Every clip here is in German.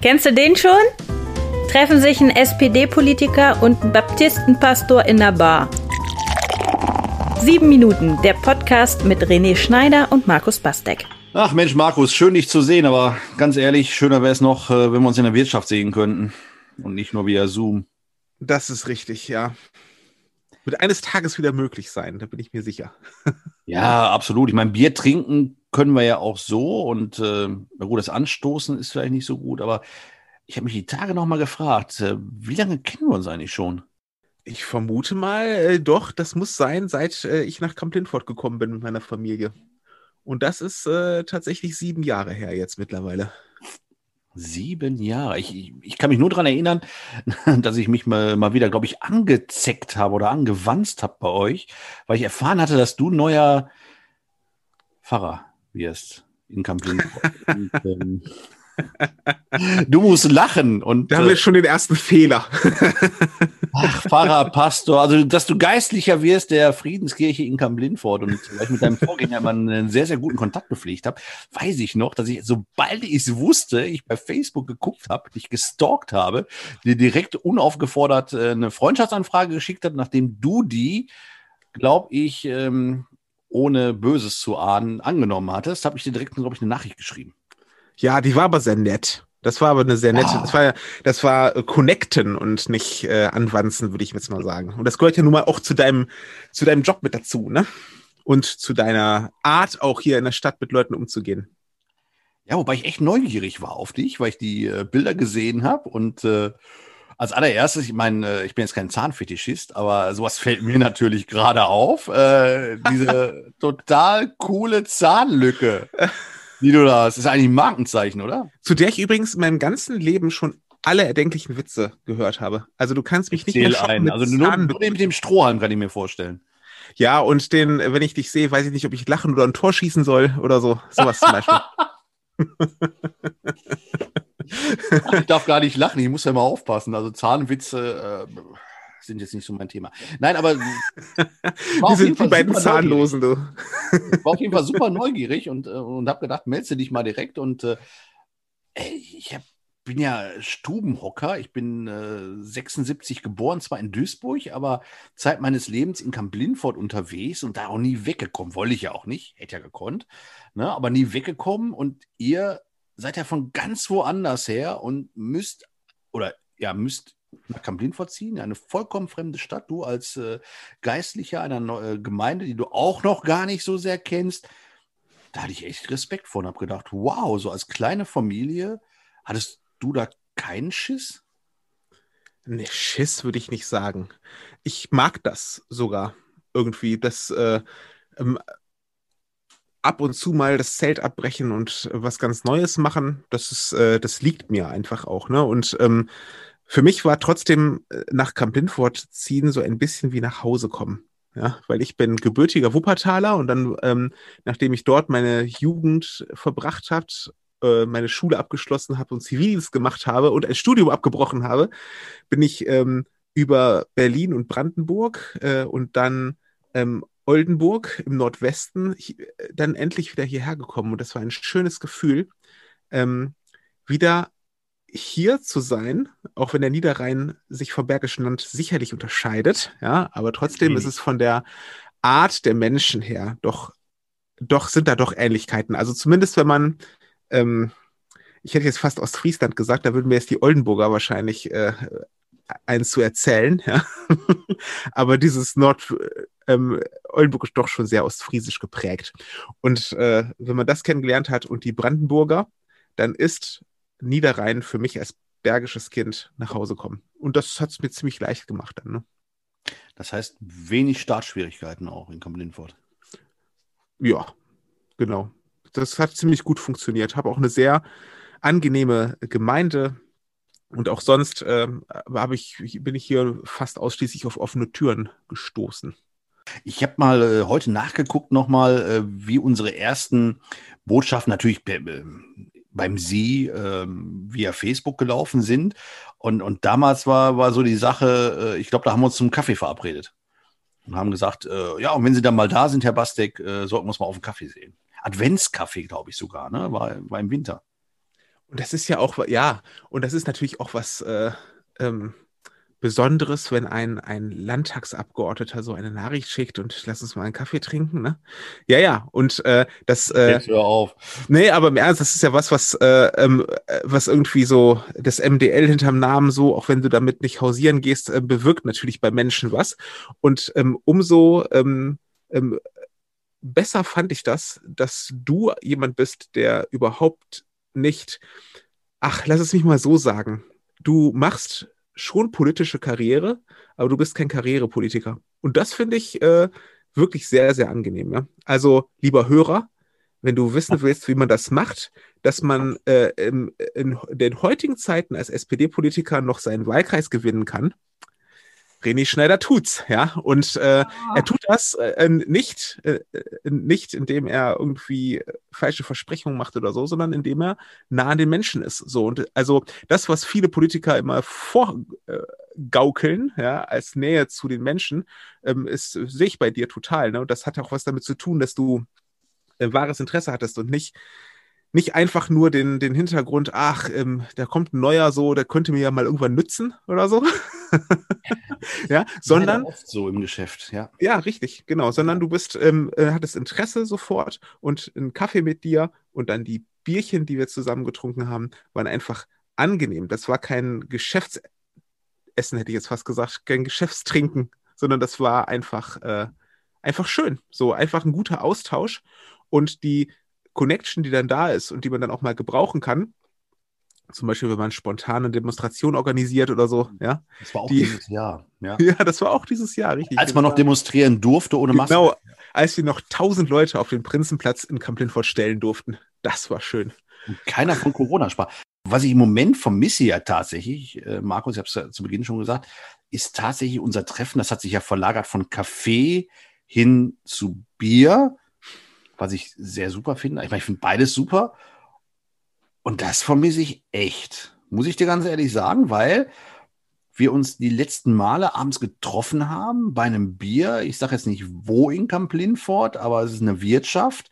Kennst du den schon? Treffen sich ein SPD-Politiker und ein Baptistenpastor in der Bar. Sieben Minuten, der Podcast mit René Schneider und Markus Bastek. Ach Mensch, Markus, schön dich zu sehen, aber ganz ehrlich, schöner wäre es noch, äh, wenn wir uns in der Wirtschaft sehen könnten und nicht nur via Zoom. Das ist richtig, ja. Wird eines Tages wieder möglich sein, da bin ich mir sicher. ja, absolut. Ich meine, Bier trinken können wir ja auch so und äh, na gut, das Anstoßen ist vielleicht nicht so gut, aber ich habe mich die Tage noch mal gefragt, äh, wie lange kennen wir uns eigentlich schon? Ich vermute mal, äh, doch, das muss sein, seit äh, ich nach Camp Lindford gekommen bin mit meiner Familie. Und das ist äh, tatsächlich sieben Jahre her jetzt mittlerweile. Sieben Jahre. Ich, ich, ich kann mich nur daran erinnern, dass ich mich mal, mal wieder, glaube ich, angezeckt habe oder angewanzt habe bei euch, weil ich erfahren hatte, dass du neuer Pfarrer wirst in Camplin. ähm, du musst lachen und. Da haben wir äh, schon den ersten Fehler. Ach, Pfarrer, Pastor, also dass du geistlicher wirst der Friedenskirche in Kamp-Lindfort und vielleicht mit deinem Vorgänger mal einen sehr, sehr guten Kontakt gepflegt habe, weiß ich noch, dass ich, sobald ich es wusste, ich bei Facebook geguckt habe, dich gestalkt habe, dir direkt unaufgefordert äh, eine Freundschaftsanfrage geschickt habe, nachdem du die, glaube ich, ähm, ohne Böses zu ahnen, angenommen hattest, habe ich dir direkt, glaube ich, eine Nachricht geschrieben. Ja, die war aber sehr nett. Das war aber eine sehr nette, oh. das war, das war äh, Connecten und nicht äh, Anwanzen, würde ich jetzt mal sagen. Und das gehört ja nun mal auch zu deinem, zu deinem Job mit dazu, ne? Und zu deiner Art, auch hier in der Stadt mit Leuten umzugehen. Ja, wobei ich echt neugierig war auf dich, weil ich die äh, Bilder gesehen habe und äh, als allererstes, ich meine, äh, ich bin jetzt kein Zahnfetischist, aber sowas fällt mir natürlich gerade auf. Äh, diese total coole Zahnlücke, die du da hast. Das ist eigentlich ein Markenzeichen, oder? Zu der ich übrigens in meinem ganzen Leben schon alle erdenklichen Witze gehört habe. Also du kannst mich ich nicht mehr ein. Also nur, nur den mit dem Strohhalm kann ich mir vorstellen. Ja, und den, wenn ich dich sehe, weiß ich nicht, ob ich lachen oder ein Tor schießen soll oder so. Sowas zum Beispiel. ich darf gar nicht lachen, ich muss ja mal aufpassen. Also Zahnwitze äh, sind jetzt nicht so mein Thema. Nein, aber wir sind die beiden Zahnlosen, du. Ich war auf jeden Fall super neugierig und, äh, und habe gedacht, melde dich mal direkt. Und äh, ich hab, bin ja Stubenhocker. Ich bin äh, 76 geboren, zwar in Duisburg, aber Zeit meines Lebens in Kamp-Lindfort unterwegs und da auch nie weggekommen. Wollte ich ja auch nicht, hätte ja gekonnt, ne? aber nie weggekommen. Und ihr seid ja von ganz woanders her und müsst, oder ja, müsst nach Kamplin vorziehen, eine vollkommen fremde Stadt, du als äh, Geistlicher einer äh, Gemeinde, die du auch noch gar nicht so sehr kennst. Da hatte ich echt Respekt vor und habe gedacht, wow, so als kleine Familie, hattest du da keinen Schiss? Ne, Schiss würde ich nicht sagen. Ich mag das sogar irgendwie, dass äh, ähm, ab und zu mal das Zelt abbrechen und was ganz Neues machen, das ist, äh, das liegt mir einfach auch. Ne? Und ähm, für mich war trotzdem äh, nach Camp Lindfort ziehen so ein bisschen wie nach Hause kommen. Ja, weil ich bin gebürtiger Wuppertaler und dann, ähm, nachdem ich dort meine Jugend verbracht habe, äh, meine Schule abgeschlossen habe und Zivildienst gemacht habe und ein Studium abgebrochen habe, bin ich ähm, über Berlin und Brandenburg äh, und dann ähm, Oldenburg im Nordwesten dann endlich wieder hierher gekommen und das war ein schönes Gefühl, ähm, wieder hier zu sein, auch wenn der Niederrhein sich vom Bergischen Land sicherlich unterscheidet, ja, aber trotzdem okay. ist es von der Art der Menschen her doch, doch sind da doch Ähnlichkeiten. Also zumindest wenn man, ähm, ich hätte jetzt fast Ostfriesland gesagt, da würden mir jetzt die Oldenburger wahrscheinlich äh, eins zu erzählen, ja. aber dieses Nord, ähm, Oldenburg ist doch schon sehr ostfriesisch geprägt. Und äh, wenn man das kennengelernt hat und die Brandenburger, dann ist Niederrhein für mich als bergisches Kind nach Hause kommen. Und das hat es mir ziemlich leicht gemacht dann. Ne? Das heißt, wenig Startschwierigkeiten auch in Kamp-Lindfort. Ja, genau. Das hat ziemlich gut funktioniert. Habe auch eine sehr angenehme Gemeinde. Und auch sonst äh, ich, bin ich hier fast ausschließlich auf offene Türen gestoßen. Ich habe mal äh, heute nachgeguckt nochmal, äh, wie unsere ersten Botschaften natürlich äh, beim Sie ähm, via Facebook gelaufen sind. Und, und damals war, war so die Sache, äh, ich glaube, da haben wir uns zum Kaffee verabredet. Und haben gesagt, äh, ja, und wenn Sie dann mal da sind, Herr Bastek, äh, sollten wir uns mal auf den Kaffee sehen. Adventskaffee, glaube ich sogar, ne? War, war im Winter. Und das ist ja auch, ja, und das ist natürlich auch was äh, ähm, Besonderes, wenn ein, ein Landtagsabgeordneter so eine Nachricht schickt und lass uns mal einen Kaffee trinken, ne? Ja, ja, und äh, das. Äh, Jetzt hör auf. Nee, aber im Ernst, das ist ja was, was, äh, ähm, was irgendwie so das MDL hinterm Namen so, auch wenn du damit nicht hausieren gehst, äh, bewirkt natürlich bei Menschen was. Und ähm, umso ähm, ähm, besser fand ich das, dass du jemand bist, der überhaupt nicht, ach, lass es mich mal so sagen, du machst schon politische Karriere, aber du bist kein Karrierepolitiker. Und das finde ich äh, wirklich sehr, sehr angenehm. Ja? Also, lieber Hörer, wenn du wissen willst, wie man das macht, dass man äh, in, in den heutigen Zeiten als SPD-Politiker noch seinen Wahlkreis gewinnen kann, René Schneider tut's, ja. Und äh, ah. er tut das äh, nicht, äh, nicht, indem er irgendwie falsche Versprechungen macht oder so, sondern indem er nah an den Menschen ist. So und also das, was viele Politiker immer vorgaukeln, ja, als Nähe zu den Menschen, ähm, ist sehe ich bei dir total. Ne? Und das hat auch was damit zu tun, dass du äh, wahres Interesse hattest und nicht nicht einfach nur den, den Hintergrund, ach, ähm, da kommt ein neuer so, der könnte mir ja mal irgendwann nützen oder so. ja, sondern. Oft so im Geschäft, ja. Ja, richtig, genau. Sondern du bist, ähm, äh, hattest Interesse sofort und einen Kaffee mit dir und dann die Bierchen, die wir zusammen getrunken haben, waren einfach angenehm. Das war kein Geschäftsessen, hätte ich jetzt fast gesagt, kein Geschäftstrinken, sondern das war einfach, äh, einfach schön. So einfach ein guter Austausch. Und die Connection, die dann da ist und die man dann auch mal gebrauchen kann, zum Beispiel, wenn man spontane Demonstration organisiert oder so, ja. Das war auch die, dieses Jahr, ja. Ja, das war auch dieses Jahr, richtig. Als man noch demonstrieren durfte ohne Maske. Genau, als wir noch tausend Leute auf den Prinzenplatz in Kamp-Lindfort stellen durften. Das war schön. Und keiner von Corona sprach. Was ich im Moment vermisse ja tatsächlich, äh, Markus, ich habe es ja zu Beginn schon gesagt, ist tatsächlich unser Treffen, das hat sich ja verlagert von Kaffee hin zu Bier was ich sehr super finde. Ich meine, ich finde beides super. Und das vermisse ich echt, muss ich dir ganz ehrlich sagen, weil wir uns die letzten Male abends getroffen haben bei einem Bier. Ich sage jetzt nicht wo in Camp Lindfort, aber es ist eine Wirtschaft.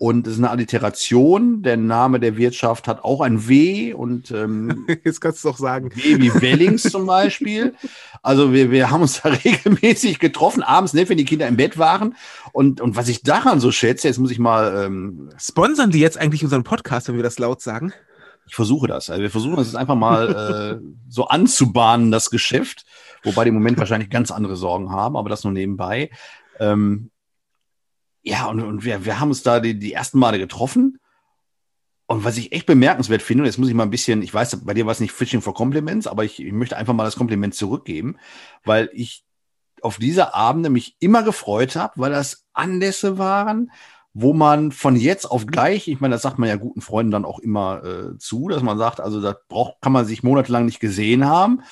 Und es ist eine Alliteration. Der Name der Wirtschaft hat auch ein W und ähm, jetzt kannst du doch sagen. W wie Wellings zum Beispiel. Also wir, wir haben uns da regelmäßig getroffen, abends, ne, wenn die Kinder im Bett waren. Und, und was ich daran so schätze, jetzt muss ich mal. Ähm, Sponsern die jetzt eigentlich unseren Podcast, wenn wir das laut sagen? Ich versuche das. Also wir versuchen das jetzt einfach mal äh, so anzubahnen, das Geschäft. Wobei die im Moment wahrscheinlich ganz andere Sorgen haben, aber das nur nebenbei. Ähm, ja, und, und wir, wir haben uns da die, die ersten Male getroffen. Und was ich echt bemerkenswert finde, und jetzt muss ich mal ein bisschen, ich weiß, bei dir war es nicht Fishing for Compliments, aber ich, ich möchte einfach mal das Kompliment zurückgeben, weil ich auf diese Abende mich immer gefreut habe, weil das Anlässe waren, wo man von jetzt auf gleich, ich meine, das sagt man ja guten Freunden dann auch immer äh, zu, dass man sagt, also das braucht, kann man sich monatelang nicht gesehen haben,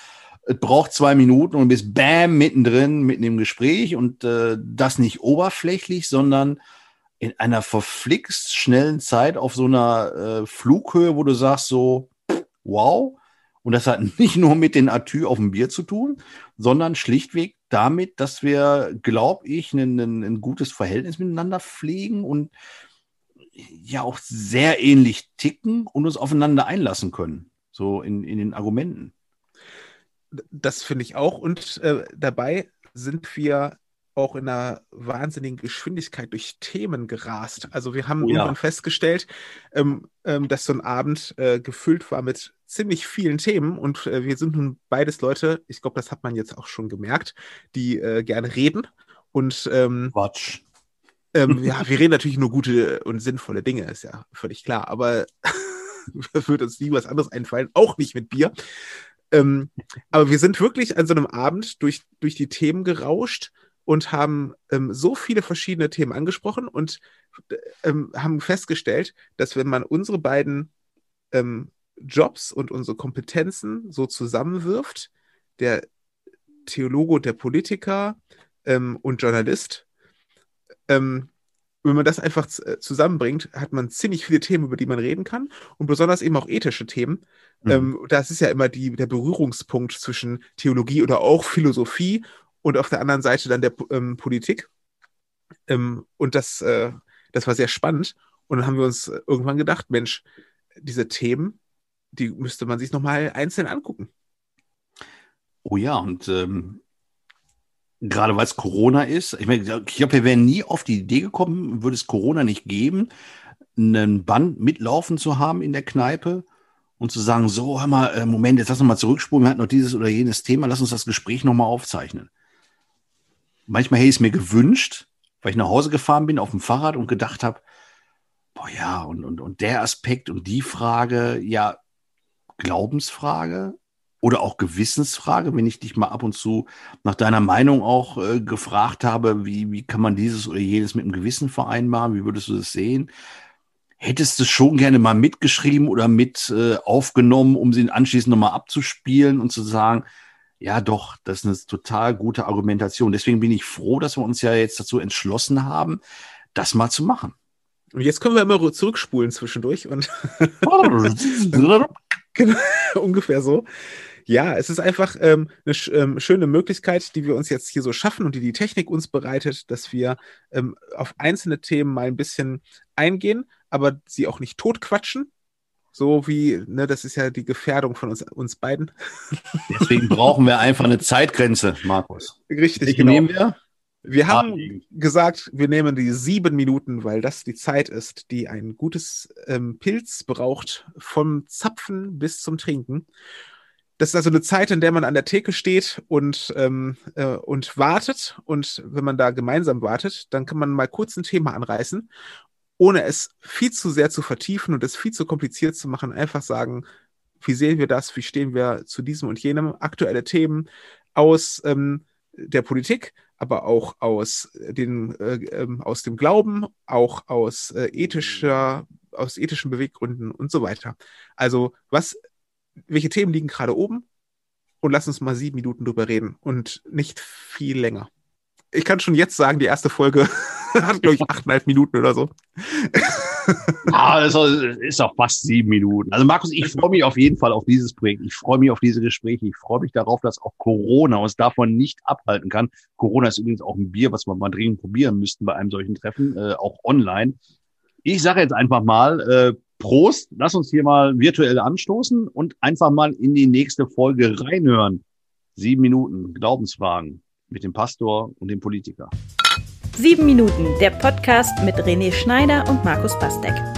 es braucht zwei Minuten und bist bam mittendrin, mitten im Gespräch und äh, das nicht oberflächlich, sondern in einer verflixt schnellen Zeit auf so einer äh, Flughöhe, wo du sagst so, wow. Und das hat nicht nur mit den Atü auf dem Bier zu tun, sondern schlichtweg damit, dass wir, glaube ich, ein, ein, ein gutes Verhältnis miteinander pflegen und ja auch sehr ähnlich ticken und uns aufeinander einlassen können, so in, in den Argumenten das finde ich auch. Und äh, dabei sind wir auch in einer wahnsinnigen Geschwindigkeit durch Themen gerast. Also wir haben oh, irgendwann ja. festgestellt, ähm, ähm, dass so ein Abend äh, gefüllt war mit ziemlich vielen Themen und äh, wir sind nun beides Leute, ich glaube, das hat man jetzt auch schon gemerkt, die äh, gerne reden und ähm, Quatsch. Ähm, ja, wir reden natürlich nur gute und sinnvolle Dinge, ist ja völlig klar, aber wird uns nie was anderes einfallen, auch nicht mit Bier. Ähm, aber wir sind wirklich an so einem Abend durch, durch die Themen gerauscht und haben ähm, so viele verschiedene Themen angesprochen und ähm, haben festgestellt, dass wenn man unsere beiden ähm, Jobs und unsere Kompetenzen so zusammenwirft, der Theologe und der Politiker ähm, und Journalist, ähm, wenn man das einfach äh, zusammenbringt, hat man ziemlich viele Themen, über die man reden kann und besonders eben auch ethische Themen. Mhm. Ähm, das ist ja immer die, der Berührungspunkt zwischen Theologie oder auch Philosophie und auf der anderen Seite dann der ähm, Politik. Ähm, und das, äh, das war sehr spannend. Und dann haben wir uns irgendwann gedacht, Mensch, diese Themen, die müsste man sich nochmal einzeln angucken. Oh ja, und ähm, gerade weil es Corona ist, ich meine, ich glaube, wir wären nie auf die Idee gekommen, würde es Corona nicht geben, einen Band mitlaufen zu haben in der Kneipe und zu sagen, so, hör mal, äh, Moment, jetzt lass uns mal zurückspulen, wir hatten noch dieses oder jenes Thema, lass uns das Gespräch nochmal aufzeichnen. Manchmal hätte ich es mir gewünscht, weil ich nach Hause gefahren bin auf dem Fahrrad und gedacht habe, boah ja, und, und, und der Aspekt und die Frage, ja, Glaubensfrage oder auch Gewissensfrage, wenn ich dich mal ab und zu nach deiner Meinung auch äh, gefragt habe, wie, wie kann man dieses oder jenes mit dem Gewissen vereinbaren, wie würdest du das sehen? Hättest du schon gerne mal mitgeschrieben oder mit äh, aufgenommen, um sie anschließend nochmal abzuspielen und zu sagen, ja doch, das ist eine total gute Argumentation. Deswegen bin ich froh, dass wir uns ja jetzt dazu entschlossen haben, das mal zu machen. Und jetzt können wir immer zurückspulen zwischendurch und genau, ungefähr so. Ja, es ist einfach ähm, eine ähm, schöne Möglichkeit, die wir uns jetzt hier so schaffen und die die Technik uns bereitet, dass wir ähm, auf einzelne Themen mal ein bisschen eingehen, aber sie auch nicht totquatschen. So wie, ne, das ist ja die Gefährdung von uns, uns beiden. Deswegen brauchen wir einfach eine Zeitgrenze, Markus. Richtig, Welche genau. nehmen wir? Wir haben ah, gesagt, wir nehmen die sieben Minuten, weil das die Zeit ist, die ein gutes ähm, Pilz braucht, vom Zapfen bis zum Trinken. Das ist also eine Zeit, in der man an der Theke steht und, ähm, äh, und wartet. Und wenn man da gemeinsam wartet, dann kann man mal kurz ein Thema anreißen, ohne es viel zu sehr zu vertiefen und es viel zu kompliziert zu machen. Einfach sagen, wie sehen wir das? Wie stehen wir zu diesem und jenem? Aktuelle Themen aus ähm, der Politik, aber auch aus, den, äh, ähm, aus dem Glauben, auch aus, äh, ethischer, aus ethischen Beweggründen und so weiter. Also, was, welche Themen liegen gerade oben? Und lass uns mal sieben Minuten drüber reden und nicht viel länger. Ich kann schon jetzt sagen, die erste Folge hat, glaube ich, achteinhalb Minuten oder so. ah, das ist auch fast sieben Minuten. Also Markus, ich freue mich auf jeden Fall auf dieses Projekt. Ich freue mich auf diese Gespräche. Ich freue mich darauf, dass auch Corona uns davon nicht abhalten kann. Corona ist übrigens auch ein Bier, was wir mal dringend probieren müssten bei einem solchen Treffen, äh, auch online. Ich sage jetzt einfach mal, äh, Prost, lass uns hier mal virtuell anstoßen und einfach mal in die nächste Folge reinhören. Sieben Minuten Glaubensfragen mit dem Pastor und dem Politiker. Sieben Minuten, der Podcast mit René Schneider und Markus Bastek.